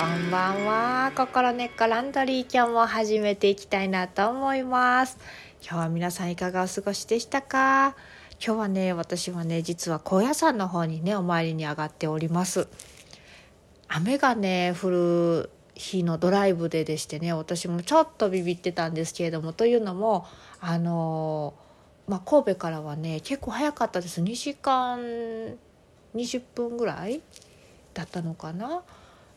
こんばんは。心根っこランドリー今日も始めていきたいなと思います。今日は皆さんいかがお過ごしでしたか？今日はね私はね実は高野山の方にねお参りに上がっております。雨がね降る日のドライブででしてね私もちょっとビビってたんですけれどもというのもあのまあ、神戸からはね結構早かったです。2時間20分ぐらいだったのかな？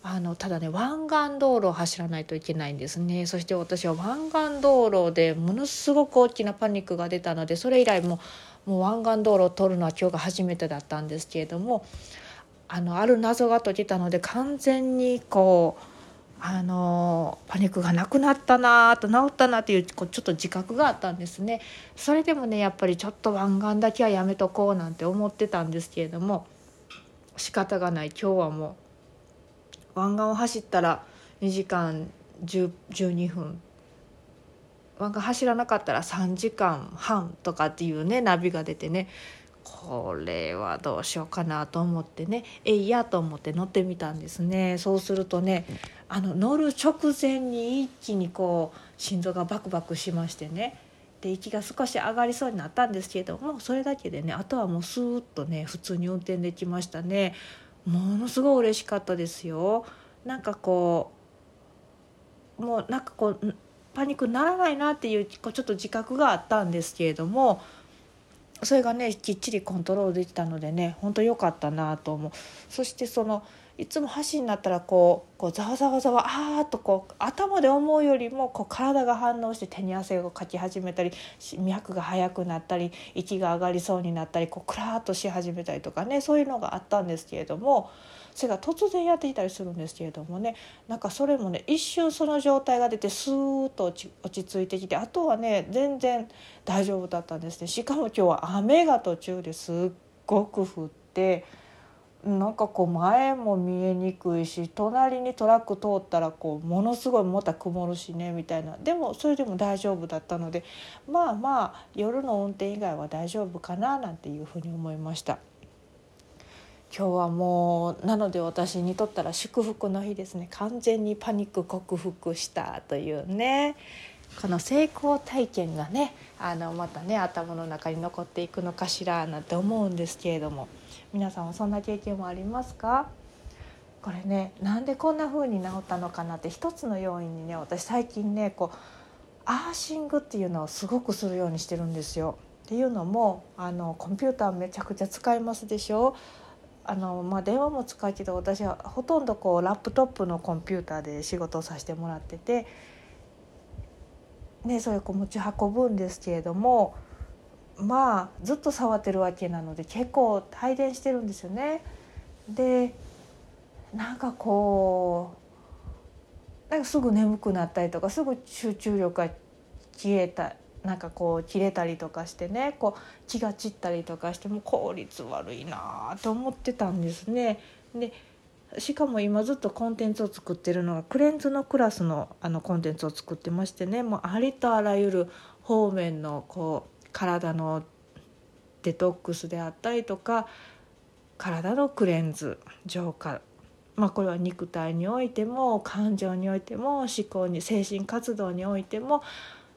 あのただね湾岸道路を走らないといけないんですね。そして私は湾岸道路でものすごく大きなパニックが出たのでそれ以来ももう湾岸道路を通るのは今日が初めてだったんですけれどもあのある謎が解けたので完全にこうあのパニックがなくなったなと治ったなっていうこうちょっと自覚があったんですね。それでもねやっぱりちょっと湾岸だけはやめとこうなんて思ってたんですけれども仕方がない。今日はもう湾岸を走ったら2時間12分。湾岸走らなかったら3時間半とかっていうねナビが出てね。これはどうしようかなと思ってね。えいやと思って乗ってみたんですね。そうするとねあの乗る直前に一気にこう心臓がバクバクしましてね。で息が少し上がりそうになったんですけれどもそれだけでねあとはもうスーッとね普通に運転できましたね。ものすごい嬉しかったですよ。なんかこうもうなんかこうパニックにならないなっていうこうちょっと自覚があったんですけれどもそれがねきっちりコントロールできたのでね本当良かったなと思う。そしてそのいつも箸になったらこうこうざわざわざわあーっとこう頭で思うよりもこう体が反応して手に汗をかき始めたり脈が速くなったり息が上がりそうになったりこうクラーッとし始めたりとかねそういうのがあったんですけれどもそれが突然やってきたりするんですけれどもねなんかそれもね一瞬その状態が出てスーッと落ち落ち着いてきてあとはね全然大丈夫だったんですね。しかも今日は雨が途中ですっごく降ってなんかこう前も見えにくいし隣にトラック通ったらこうものすごいまた曇るしねみたいな。でもそれでも大丈夫だったのでまあまあ夜の運転以外は大丈夫かななんていうふうに思いました。今日はもうなので私にとったら祝福の日ですね。完全にパニック克服したというねこの成功体験がねあのまたね頭の中に残っていくのかしらなんて思うんですけれども。皆さんはそんな経験もありますか？これねなんでこんな風に治ったのかなって一つの要因にね私最近ねこうアーシングっていうのをすごくするようにしてるんですよ。っていうのもあのコンピューターめちゃくちゃ使いますでしょ？あのまあ、電話も使うけど私はほとんどこうラップトップのコンピューターで仕事をさせてもらってて、ね、それこう持ち運ぶんですけれどもまあずっと触ってるわけなので結構帯電してるんですよね。でなんかこうなんかすぐ眠くなったりとかすぐ集中力が消えたなんかこう切れたりとかしてねこう気が散ったりとかしても効率悪いなと思ってたんですね。でしかも今ずっとコンテンツを作ってるのがクレンズのクラスのあのコンテンツを作ってましてねもうありとあらゆる方面のこう体のデトックスであったりとか体のクレンズ浄化。まあ、これは肉体においても感情においても思考に精神活動においても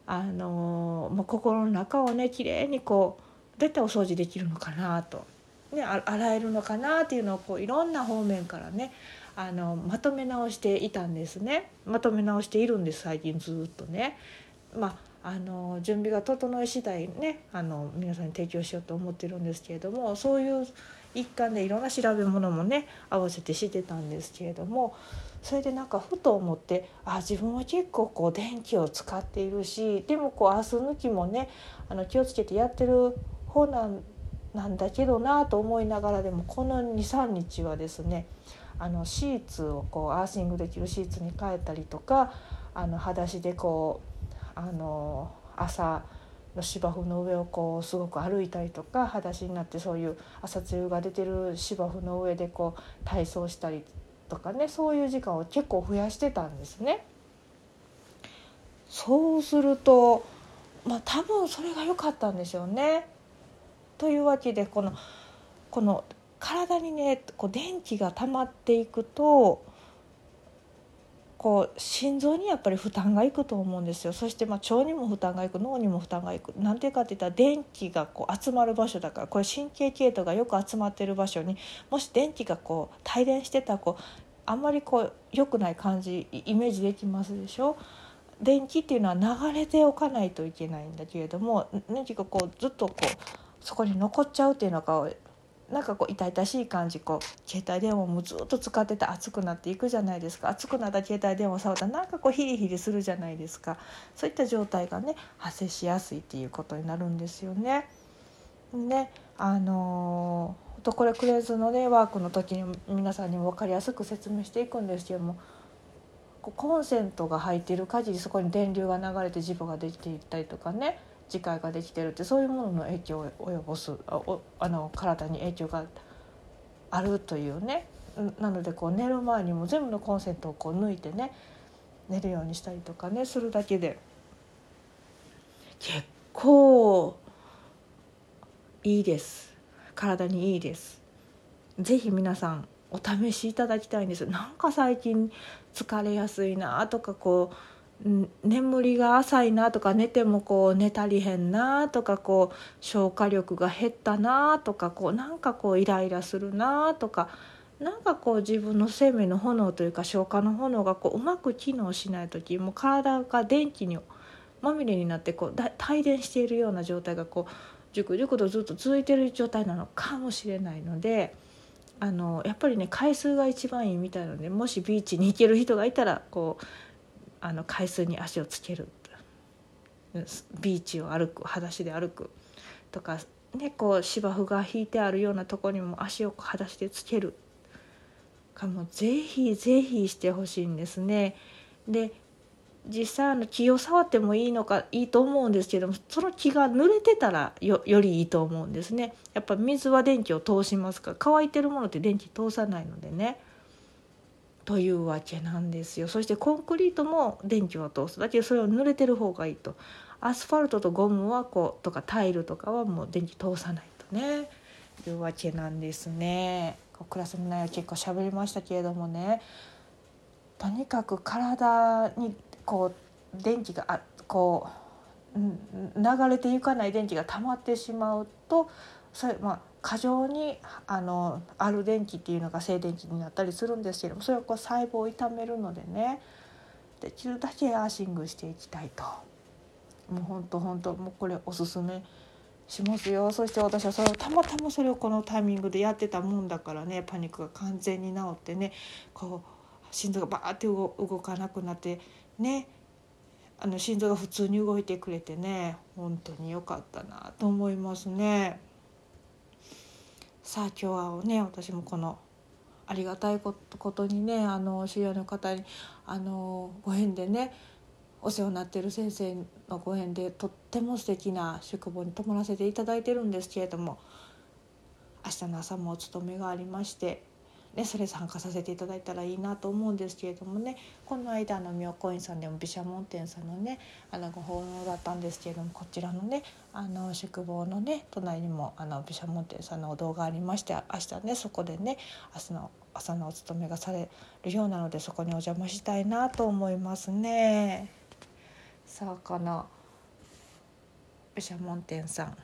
あのもう心の中をねきれいにこうどうやってお掃除できるのかなと、ね、洗えるのかなっていうのをこういろんな方面からねあのまとめ直していたんですね。まとめ直しているんです最近ずっとね。まあ、あの準備が整い次第ねあの皆さんに提供しようと思ってるんですけれどもそういう一環でいろんな調べ物もね合わせてしてたんですけれどもそれでなんかふと思ってあ自分は結構こう電気を使っているしでもこう明日抜きもねあの気をつけてやってる方なんなんだけどなと思いながらでもこの23日はですねあのシーツをこうアーシングできるシーツに変えたりとかあの裸足でこうあの朝の芝生の上をこうすごく歩いたりとか裸足になってそういう朝露が出てる芝生の上でこう体操したりとかねそういう時間を結構増やしてたんですね。そうするとまあ多分それが良かったんでしょうね。というわけでこのこの体にねこう電気が溜まっていくとこう心臓にやっぱり負担がいくと思うんですよ。そしてまあ腸にも負担がいく脳にも負担がいく。なんていうかっていったら電気がこう集まる場所だからこれ神経系統がよく集まってる場所にもし電気がこう帯電してたらこうあんまりこう良くない感じイメージできますでしょ？電気っていうのは流れておかないといけないんだけれども電気がこうずっとこうそこに残っちゃうっていうのがなんかこう痛々しい感じこう携帯電話もずっと使ってて熱くなっていくじゃないですか熱くなった携帯電話触ったらなんかこうヒリヒリするじゃないですかそういった状態がね発生しやすいっていうことになるんですよね。ねあのー、とこれクレーズのねワークの時に皆さんにも分かりやすく説明していくんですけどもコンセントが入っている限りそこに電流が流れて磁場ができていったりとかね磁界ができてるってそういうものの影響を及ぼすああの体に影響があるというね。なのでこう寝る前にも全部のコンセントをこう抜いてね寝るようにしたりとかねするだけで。結構いいです。体にいいです。ぜひ皆さんお試しいただきたいんです。なんか最近疲れやすいなとかこう眠りが浅いなとか寝てもこう寝足りへんなとかこう消化力が減ったなとかこうなんかこうイライラするなとかなんかこう自分の生命の炎というか消化の炎がこううまく機能しない時もう体が電気にまみれになってこう帯電しているような状態がこうじゅくじゅくとずっと続いている状態なのかもしれないので。あのやっぱりね回数が一番いいみたいなのでもしビーチに行ける人がいたらこうあの海水に足をつけるビーチを歩く裸足で歩く。とか、ね、こう芝生が引いてあるようなとこにも足を裸足でつける。かもぜひぜひしてほしいんですね。で実際あの木を触ってもいいのかいいと思うんですけどもその木が濡れてたらよりいいと思うんですね。やっぱ水は電気を通しますから乾いてるものって電気通さないのでね。というわけなんですよ。そしてコンクリートも電気は通す。だけどそれを濡れてる方がいいと。アスファルトとゴムはこうとかタイルとかはもう電気通さないとね。いうわけなんですね。クラスの内容結構喋りましたけれどもね。とにかく体にこう電気があこう流れていかない電気が溜まってしまうとそれまあ過剰にあのある電気っていうのが静電気になったりするんですけどもそれをこう細胞を傷めるのでね。できるだけアーシングしていきたいと。もうほんとほんともうこれおすすめしますよ。そして私はそれをたまたまそれをこのタイミングでやってたもんだからね。パニックが完全に治ってね。こう心臓がバーって動かなくなってね。あの心臓が普通に動いてくれてね。本当に良かったなと思いますね。さあ今日はね私もこのありがたいことにねあの知り合いの方にあのご縁でねお世話になってる先生のご縁でとっても素敵な宿坊に泊まらせていただいてるんですけれども明日の朝もお勤めがありましてね、それ参加させていただいたらいいなと思うんですけれどもねこの間の妙高院さんでも毘沙門天さんのねあのご奉納だったんですけれどもこちらのねあの宿坊のね隣にもあの毘沙門天さんのお堂がありまして明日ねそこでね明日の朝のお勤めがされるようなのでそこにお邪魔したいなと思いますね。さあこの毘沙門天さん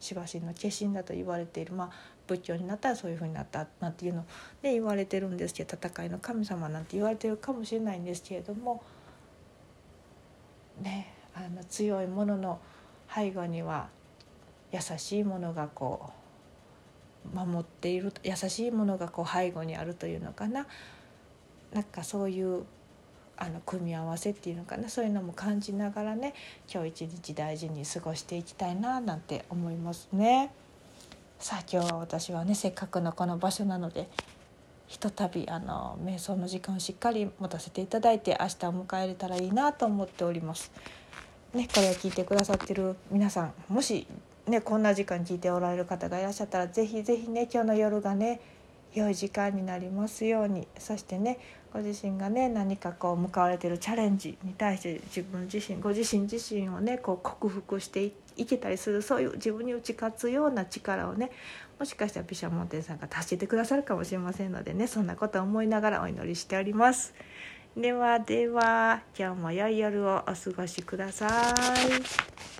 しばしの化身だと言われている、まあ、仏教になったらそういうふうになったなんていうので言われてるんですけど戦いの神様なんて言われてるかもしれないんですけれどもねあの強いものの背後には優しいものがこう守っている優しいものがこう背後にあるというのかな。なんかそういうあの組み合わせっていうのかなそういうのも感じながらね今日一日大事に過ごしていきたいななんて思いますね。さあ今日は私はねせっかくのこの場所なのでひとたびあの瞑想の時間をしっかり持たせていただいて明日を迎えれたらいいなと思っております。ね、これを聞いてくださってる皆さんもし、ね、こんな時間聞いておられる方がいらっしゃったら是非是非ね今日の夜がね良い時間になりますようにそしてねご自身がね何かこう向かわれてるチャレンジに対して自分自身ご自身自身をねこう克服していけたりするそういう自分に打ち勝つような力をねもしかしたら毘沙門天さんが助けてくださるかもしれませんのでねそんなことを思いながらお祈りしております。ではでは今日も良い夜をお過ごしください。